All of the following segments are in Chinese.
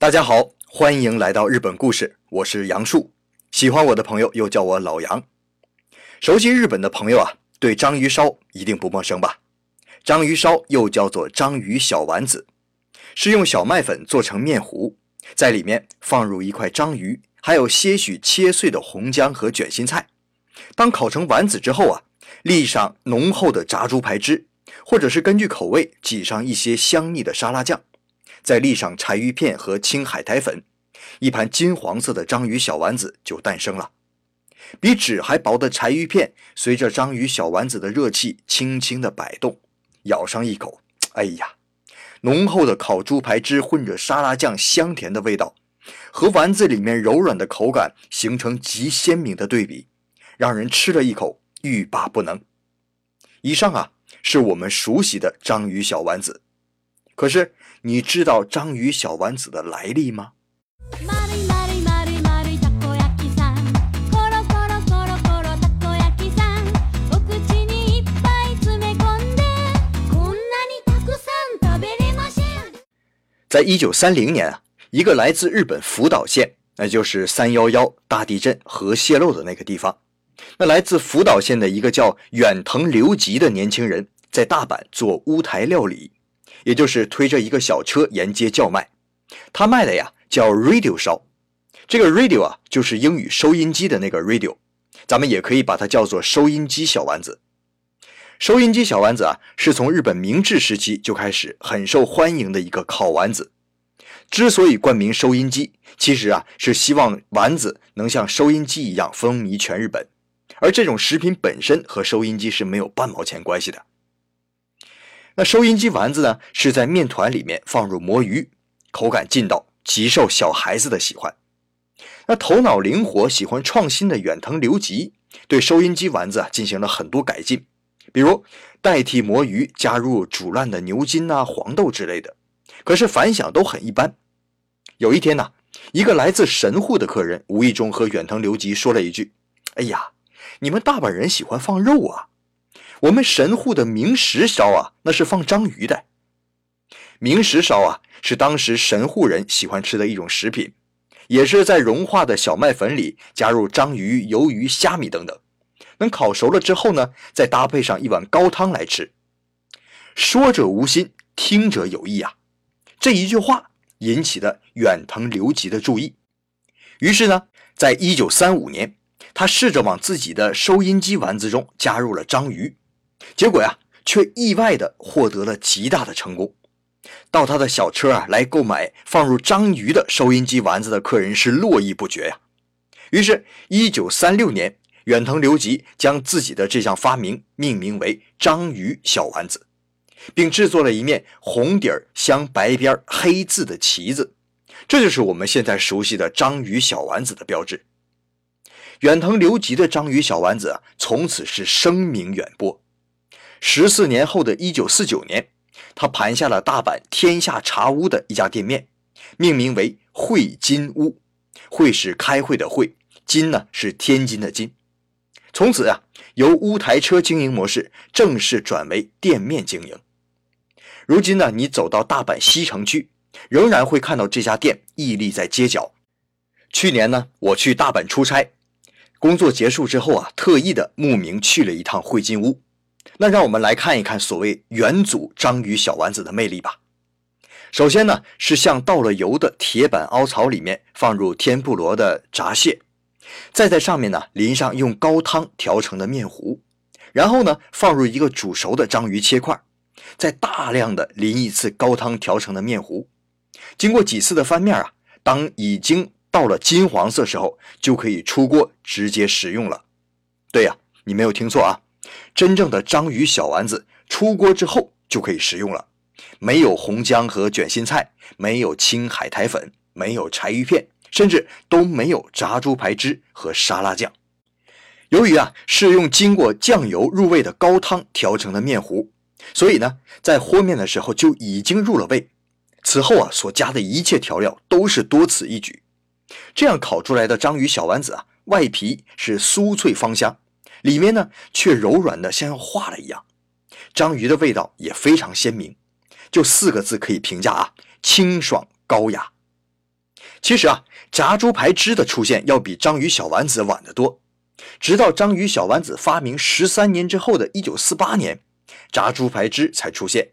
大家好，欢迎来到日本故事，我是杨树。喜欢我的朋友又叫我老杨。熟悉日本的朋友啊，对章鱼烧一定不陌生吧？章鱼烧又叫做章鱼小丸子，是用小麦粉做成面糊，在里面放入一块章鱼，还有些许切碎的红姜和卷心菜。当烤成丸子之后啊，沥上浓厚的炸猪排汁，或者是根据口味挤上一些香腻的沙拉酱。再沥上柴鱼片和青海苔粉，一盘金黄色的章鱼小丸子就诞生了。比纸还薄的柴鱼片随着章鱼小丸子的热气轻轻地摆动，咬上一口，哎呀，浓厚的烤猪排汁混着沙拉酱香甜的味道，和丸子里面柔软的口感形成极鲜明的对比，让人吃了一口欲罢不能。以上啊，是我们熟悉的章鱼小丸子。可是你知道章鱼小丸子的来历吗？在一九三零年啊，一个来自日本福岛县，那就是三幺幺大地震核泄漏的那个地方，那来自福岛县的一个叫远藤留吉的年轻人，在大阪做乌台料理。也就是推着一个小车沿街叫卖，他卖的呀叫 radio 烧，这个 radio 啊就是英语收音机的那个 radio，咱们也可以把它叫做收音机小丸子。收音机小丸子啊是从日本明治时期就开始很受欢迎的一个烤丸子。之所以冠名收音机，其实啊是希望丸子能像收音机一样风靡全日本，而这种食品本身和收音机是没有半毛钱关系的。那收音机丸子呢，是在面团里面放入魔芋，口感劲道，极受小孩子的喜欢。那头脑灵活、喜欢创新的远藤留吉，对收音机丸子啊进行了很多改进，比如代替魔芋加入煮烂的牛筋啊、黄豆之类的，可是反响都很一般。有一天呢，一个来自神户的客人无意中和远藤留吉说了一句：“哎呀，你们大阪人喜欢放肉啊。”我们神户的明石烧啊，那是放章鱼的。明石烧啊，是当时神户人喜欢吃的一种食品，也是在融化的小麦粉里加入章鱼、鱿鱼、虾米等等，等烤熟了之后呢，再搭配上一碗高汤来吃。说者无心，听者有意啊！这一句话引起了远藤留吉的注意，于是呢，在一九三五年，他试着往自己的收音机丸子中加入了章鱼。结果呀，却意外的获得了极大的成功。到他的小车啊来购买放入章鱼的收音机丸子的客人是络绎不绝呀。于是，一九三六年，远藤留吉将自己的这项发明命名为“章鱼小丸子”，并制作了一面红底儿镶白边黑字的旗子，这就是我们现在熟悉的章鱼小丸子的标志。远藤留吉的章鱼小丸子啊，从此是声名远播。十四年后的一九四九年，他盘下了大阪天下茶屋的一家店面，命名为汇金屋。会是开会的会，金呢是天津的金。从此啊，由乌台车经营模式正式转为店面经营。如今呢，你走到大阪西城区，仍然会看到这家店屹立在街角。去年呢，我去大阪出差，工作结束之后啊，特意的慕名去了一趟汇金屋。那让我们来看一看所谓元祖章鱼小丸子的魅力吧。首先呢，是像倒了油的铁板凹槽里面放入天妇罗的闸蟹，再在上面呢淋上用高汤调成的面糊，然后呢放入一个煮熟的章鱼切块，再大量的淋一次高汤调成的面糊。经过几次的翻面啊，当已经到了金黄色时候，就可以出锅直接食用了。对呀，你没有听错啊。真正的章鱼小丸子出锅之后就可以食用了，没有红姜和卷心菜，没有青海苔粉，没有柴鱼片，甚至都没有炸猪排汁和沙拉酱。由于啊是用经过酱油入味的高汤调成的面糊，所以呢在和面的时候就已经入了味。此后啊所加的一切调料都是多此一举，这样烤出来的章鱼小丸子啊，外皮是酥脆芳香。里面呢却柔软的像要化了一样，章鱼的味道也非常鲜明，就四个字可以评价啊：清爽高雅。其实啊，炸猪排汁的出现要比章鱼小丸子晚得多。直到章鱼小丸子发明十三年之后的一九四八年，炸猪排汁才出现。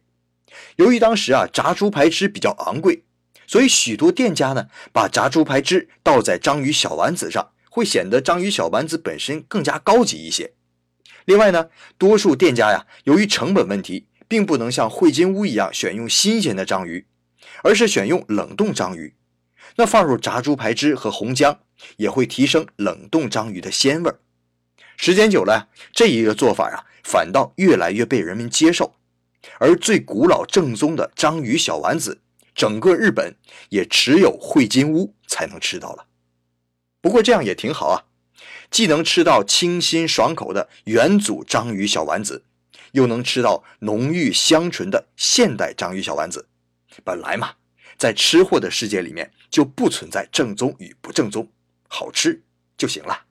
由于当时啊，炸猪排汁比较昂贵，所以许多店家呢，把炸猪排汁倒在章鱼小丸子上，会显得章鱼小丸子本身更加高级一些。另外呢，多数店家呀，由于成本问题，并不能像汇金屋一样选用新鲜的章鱼，而是选用冷冻章鱼。那放入炸猪排汁和红姜，也会提升冷冻章鱼的鲜味儿。时间久了，这一个做法啊，反倒越来越被人们接受。而最古老正宗的章鱼小丸子，整个日本也只有汇金屋才能吃到了。不过这样也挺好啊，既能吃到清新爽口的元祖章鱼小丸子，又能吃到浓郁香醇的现代章鱼小丸子。本来嘛，在吃货的世界里面就不存在正宗与不正宗，好吃就行了。